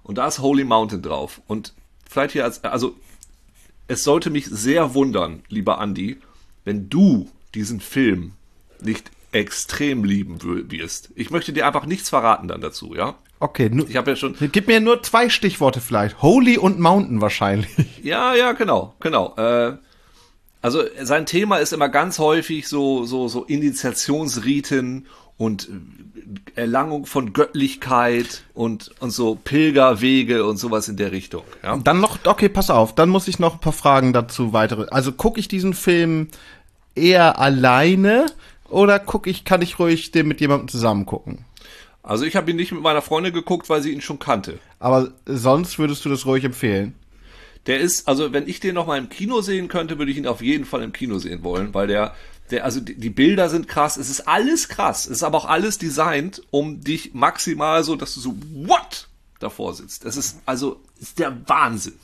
Und da ist Holy Mountain drauf. Und vielleicht hier als, also, es sollte mich sehr wundern, lieber Andy, wenn du diesen Film nicht extrem lieben wirst. Ich möchte dir einfach nichts verraten dann dazu, ja? Okay, ich habe ja schon. Gib mir nur zwei Stichworte vielleicht. Holy und Mountain wahrscheinlich. Ja, ja, genau, genau. Äh, also sein Thema ist immer ganz häufig so so so Initiationsriten und Erlangung von Göttlichkeit und, und so Pilgerwege und sowas in der Richtung. Ja? Dann noch, okay, pass auf, dann muss ich noch ein paar Fragen dazu weitere. Also gucke ich diesen Film eher alleine oder gucke ich, kann ich ruhig den mit jemandem zusammen gucken? Also ich habe ihn nicht mit meiner Freundin geguckt, weil sie ihn schon kannte. Aber sonst würdest du das ruhig empfehlen? Der ist, also wenn ich den noch mal im Kino sehen könnte, würde ich ihn auf jeden Fall im Kino sehen wollen, weil der der, also die, die, Bilder sind krass, es ist alles krass, es ist aber auch alles designt, um dich maximal so, dass du so, what? davor sitzt. Es ist, also, ist der Wahnsinn.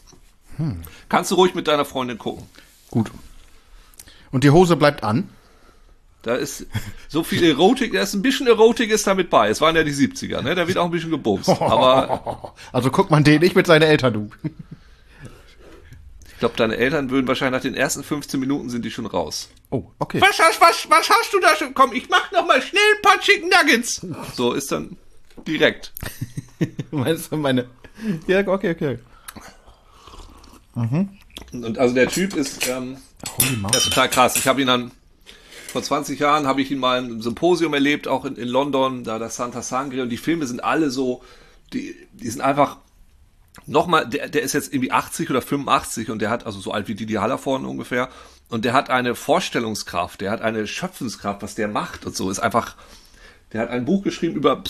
Hm. Kannst du ruhig mit deiner Freundin gucken. Gut. Und die Hose bleibt an? Da ist so viel Erotik, da ist ein bisschen Erotik ist damit bei. Es waren ja die 70er, ne? Da wird auch ein bisschen gebumst. Aber also guckt man den nicht mit seinen Eltern, du. Ich glaube, deine Eltern würden wahrscheinlich nach den ersten 15 Minuten sind die schon raus. Oh, okay. Was, was, was, was hast du da schon? Komm, ich mach noch mal schnell ein paar Chicken Nuggets. So ist dann direkt. Meinst du meine? Ja, okay, okay. Mhm. Und also der Typ ist, ähm, der ist total krass. Ich habe ihn dann vor 20 Jahren habe ich ihn mal im Symposium erlebt, auch in, in London, da das Santa Sangre und die Filme sind alle so, die, die sind einfach nochmal, der, der ist jetzt irgendwie 80 oder 85 und der hat, also so alt wie Didi Hallervorn ungefähr, und der hat eine Vorstellungskraft, der hat eine Schöpfenskraft, was der macht und so, ist einfach, der hat ein Buch geschrieben über,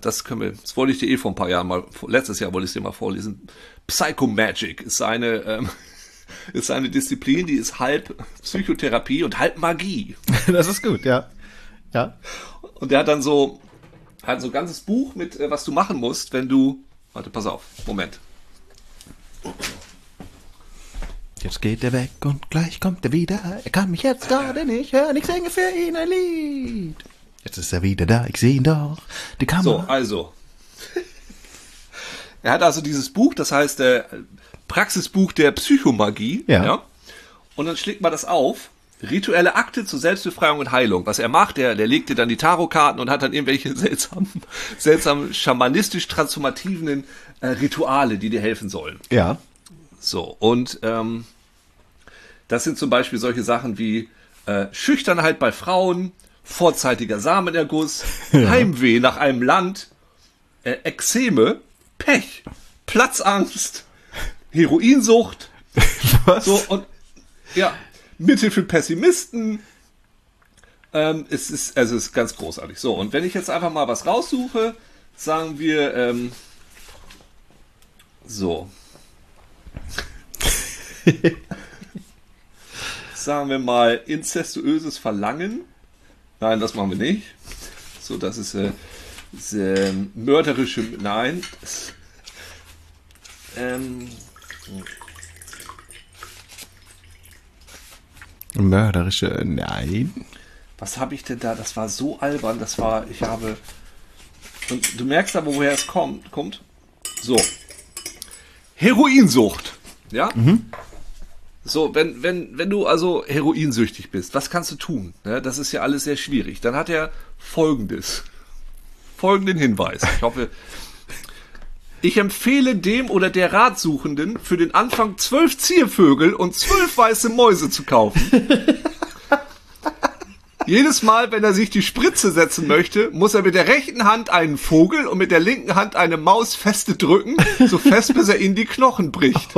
das können wir, das wollte ich dir eh vor ein paar Jahren mal, letztes Jahr wollte ich es dir mal vorlesen, Psychomagic ist seine, ähm, ist eine Disziplin, die ist halb Psychotherapie und halb Magie. Das ist gut, ja. Ja. Und der hat dann so, hat so ein ganzes Buch mit, äh, was du machen musst, wenn du Warte, pass auf. Moment. Jetzt geht er weg und gleich kommt er wieder. Er kann mich jetzt gerade nicht hören. Ich singe für ihn ein Lied. Jetzt ist er wieder da. Ich sehe ihn doch. Die Kamera. So, also. er hat also dieses Buch, das heißt äh, Praxisbuch der Psychomagie. Ja. ja. Und dann schlägt man das auf rituelle Akte zur Selbstbefreiung und Heilung. Was er macht, der, der legt dir dann die Tarotkarten und hat dann irgendwelche seltsamen, seltsamen schamanistisch transformativen äh, Rituale, die dir helfen sollen. Ja. So, und ähm, das sind zum Beispiel solche Sachen wie äh, Schüchternheit bei Frauen, vorzeitiger Samenerguss, ja. Heimweh nach einem Land, äh, Ekzeme, Pech, Platzangst, Heroinsucht. Was? So, und Ja, Mittel für Pessimisten. Ähm, es ist, also es ist ganz großartig. So, und wenn ich jetzt einfach mal was raussuche, sagen wir, ähm, so. sagen wir mal, inzestuöses Verlangen. Nein, das machen wir nicht. So, das ist, äh, ist äh, mörderische, nein. Ähm, Mörderische, nein. was habe ich denn da? Das war so albern. Das war, ich habe. Und du merkst aber, woher es kommt. kommt. So. Heroinsucht. Ja? So, wenn, wenn, wenn du also heroinsüchtig bist, was kannst du tun? Ne, das ist ja alles sehr schwierig. Dann hat er folgendes. Folgenden Hinweis. Ich hoffe, ich empfehle dem oder der Ratsuchenden für den Anfang zwölf Ziervögel und zwölf weiße Mäuse zu kaufen. Jedes Mal, wenn er sich die Spritze setzen möchte, muss er mit der rechten Hand einen Vogel und mit der linken Hand eine Maus feste drücken, so fest bis er ihnen die Knochen bricht.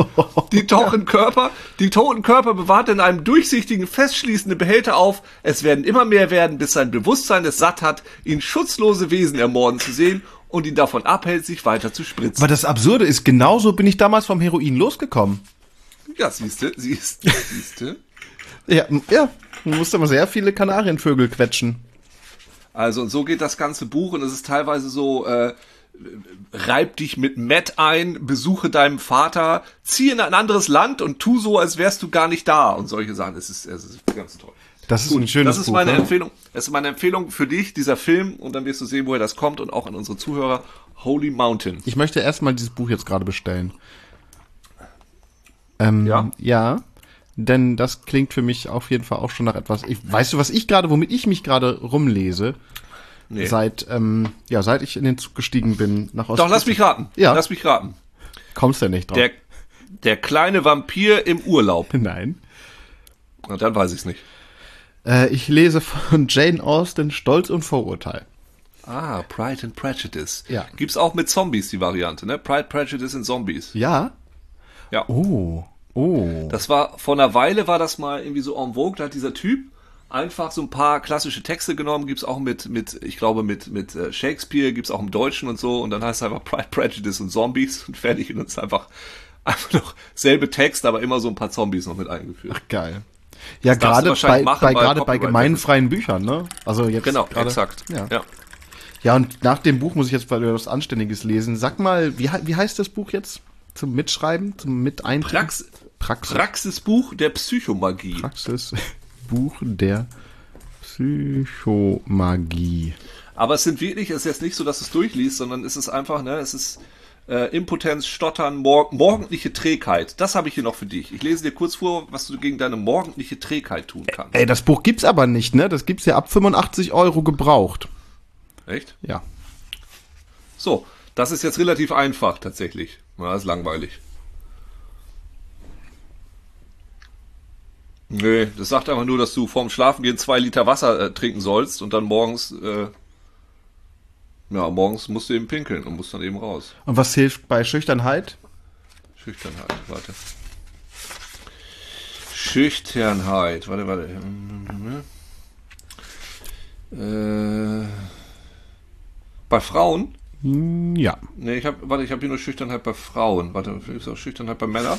Die toten Körper, die toten Körper bewahrt er in einem durchsichtigen, festschließenden Behälter auf. Es werden immer mehr werden, bis sein Bewusstsein es satt hat, ihn schutzlose Wesen ermorden zu sehen und ihn davon abhält, sich weiter zu spritzen. Aber das Absurde ist, genauso bin ich damals vom Heroin losgekommen. Ja, siehste, siehste, siehste. Ja, ja. Man musste immer sehr viele Kanarienvögel quetschen. Also und so geht das ganze Buch und es ist teilweise so, äh, reib dich mit Matt ein, besuche deinen Vater, zieh in ein anderes Land und tu so, als wärst du gar nicht da und solche Sachen. Es ist, es ist ganz toll. Das ist ein schönes Das ist Buch. meine ne? Empfehlung. Das ist meine Empfehlung für dich, dieser Film, und dann wirst du sehen, woher das kommt und auch an unsere Zuhörer. Holy Mountain. Ich möchte erstmal dieses Buch jetzt gerade bestellen. Ähm, Ja? Ja. Denn das klingt für mich auf jeden Fall auch schon nach etwas. Ich, weißt du, was ich gerade, womit ich mich gerade rumlese? Nee. Seit, ähm, ja, seit ich in den Zug gestiegen bin nach Ost. Doch, lass mich raten. Ja. Lass mich raten. Kommst du nicht drauf? Der, der kleine Vampir im Urlaub. Nein. Na, dann weiß ich's nicht. Äh, ich lese von Jane Austen Stolz und Vorurteil. Ah, Pride and Prejudice. Ja. Gibt's auch mit Zombies die Variante, ne? Pride, Prejudice and Zombies. Ja? Ja. Oh. Oh. Das war, vor einer Weile war das mal irgendwie so en vogue, da hat dieser Typ einfach so ein paar klassische Texte genommen, gibt's auch mit, mit, ich glaube, mit, mit äh, Shakespeare, gibt's auch im Deutschen und so, und dann heißt es einfach Pride, Prejudice und Zombies und fertig, und uns einfach, einfach noch selbe Text, aber immer so ein paar Zombies noch mit eingeführt. Geil. Ja, gerade bei, machen bei, gerade bei gemeinfreien Büchern, ne? Also jetzt Genau, gerade, exakt. Ja. ja. ja, und nach dem Buch muss ich jetzt was Anständiges lesen. Sag mal, wie, wie heißt das Buch jetzt? Zum Mitschreiben, zum Miteintippen? Prax Praxis. Praxisbuch der Psychomagie. Praxis. Buch der Psychomagie. Aber es sind wirklich, es ist jetzt nicht so, dass du es durchliest, sondern es ist einfach, ne, es ist äh, Impotenz, Stottern, mor morgendliche Trägheit. Das habe ich hier noch für dich. Ich lese dir kurz vor, was du gegen deine morgendliche Trägheit tun kannst. Ey, das Buch gibt's aber nicht, ne? Das gibt's ja ab 85 Euro gebraucht. Echt? Ja. So, das ist jetzt relativ einfach tatsächlich. Na, ist langweilig. Nee, das sagt einfach nur, dass du vorm Schlafengehen zwei Liter Wasser äh, trinken sollst und dann morgens, äh, ja, morgens musst du eben pinkeln und musst dann eben raus. Und was hilft bei Schüchternheit? Schüchternheit, warte. Schüchternheit, warte, warte. Äh, bei Frauen? Hm, Ja. Nee, ich habe, warte, ich habe hier nur Schüchternheit bei Frauen. Warte, ist auch Schüchternheit bei Männern?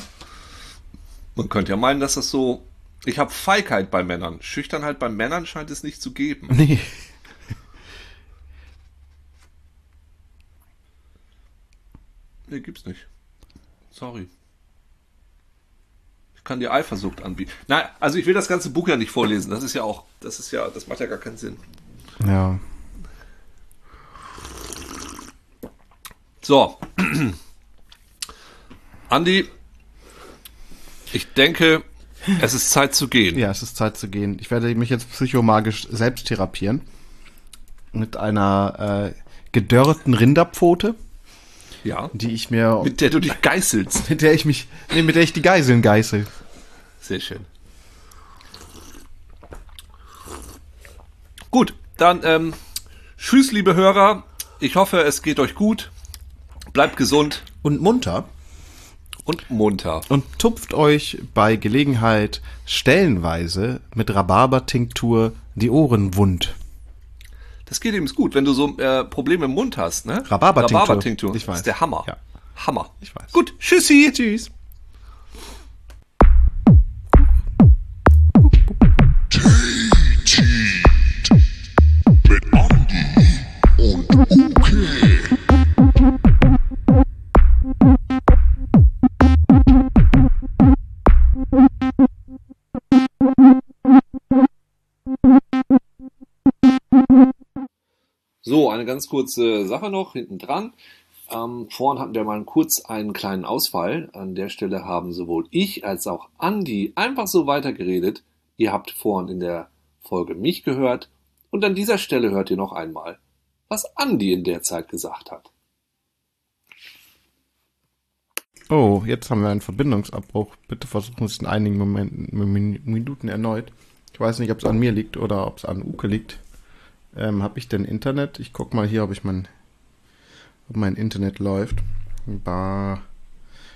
Man könnte ja meinen, dass das so. Ich habe Feigheit bei Männern. Schüchternheit bei Männern scheint es nicht zu geben. Nee. Nee, gibt's nicht. Sorry. Ich kann dir Eifersucht anbieten. Nein, also ich will das ganze Buch ja nicht vorlesen. Das ist ja auch, das ist ja, das macht ja gar keinen Sinn. Ja. So. Andi, ich denke, es ist Zeit zu gehen. Ja, es ist Zeit zu gehen. Ich werde mich jetzt psychomagisch selbst therapieren. Mit einer äh, gedörrten Rinderpfote, Ja. die ich mir, Mit der du dich geißelst. mit der ich mich, nee, mit der ich die Geiseln geißel. Sehr schön. Gut, dann ähm, tschüss, liebe Hörer. Ich hoffe, es geht euch gut. Bleibt gesund Und munter. Und munter. Und tupft euch bei Gelegenheit stellenweise mit Rhabarber-Tinktur die Ohren wund. Das geht eben gut, wenn du so äh, Probleme im Mund hast, ne? Rhabarber-Tinktur. Rhabarber-Tinktur. Ich weiß. Das ist der Hammer. Ja. Hammer. Ich weiß. Gut, tschüssi. Tschüss. Ganz kurze Sache noch hinten dran. Ähm, vorhin hatten wir mal kurz einen kleinen Ausfall. An der Stelle haben sowohl ich als auch Andi einfach so weitergeredet. Ihr habt vorhin in der Folge mich gehört. Und an dieser Stelle hört ihr noch einmal, was Andi in der Zeit gesagt hat. Oh, jetzt haben wir einen Verbindungsabbruch. Bitte versuchen es in einigen Momenten, Min- Minuten erneut. Ich weiß nicht, ob es an mir liegt oder ob es an Uke liegt. Ähm, habe ich denn Internet? Ich guck mal hier, ob ich mein, ob mein Internet läuft. Bar,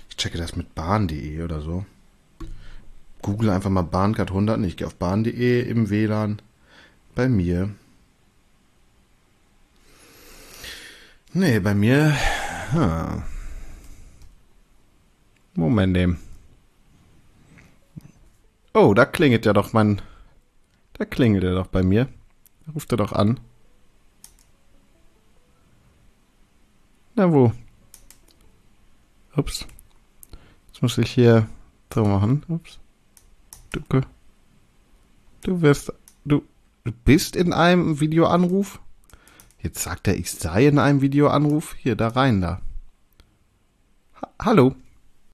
ich checke das mit bahn.de oder so. Google einfach mal Bahncard 100. Ich gehe auf bahn.de im WLAN. Bei mir. Nee, bei mir. Hm. Moment eben. Oh, da klingelt ja doch mein. Da klingelt er doch bei mir. Ruft er doch an. Na wo? Ups. Jetzt muss ich hier so machen. Ups. Du, du wirst. Du, du bist in einem Videoanruf? Jetzt sagt er, ich sei in einem Videoanruf. Hier, da rein da. Ha Hallo.